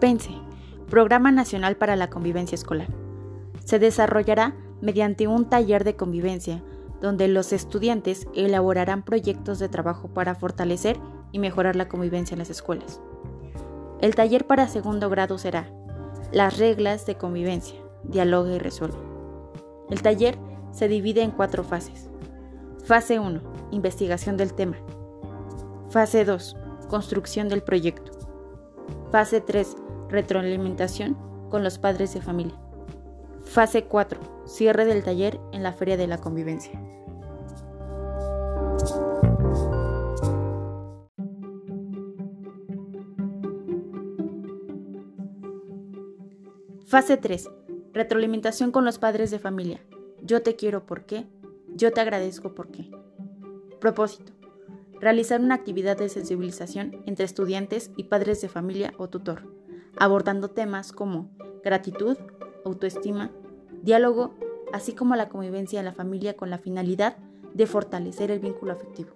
PENSE, Programa Nacional para la Convivencia Escolar. Se desarrollará mediante un taller de convivencia, donde los estudiantes elaborarán proyectos de trabajo para fortalecer y mejorar la convivencia en las escuelas. El taller para segundo grado será Las reglas de convivencia, dialoga y resuelve. El taller se divide en cuatro fases. Fase 1. Investigación del tema. Fase 2. Construcción del proyecto. Fase 3. Retroalimentación con los padres de familia. Fase 4. Cierre del taller en la Feria de la Convivencia. Fase 3. Retroalimentación con los padres de familia. Yo te quiero por qué. Yo te agradezco por qué. Propósito. Realizar una actividad de sensibilización entre estudiantes y padres de familia o tutor, abordando temas como gratitud, autoestima, diálogo, así como la convivencia en la familia con la finalidad de fortalecer el vínculo afectivo.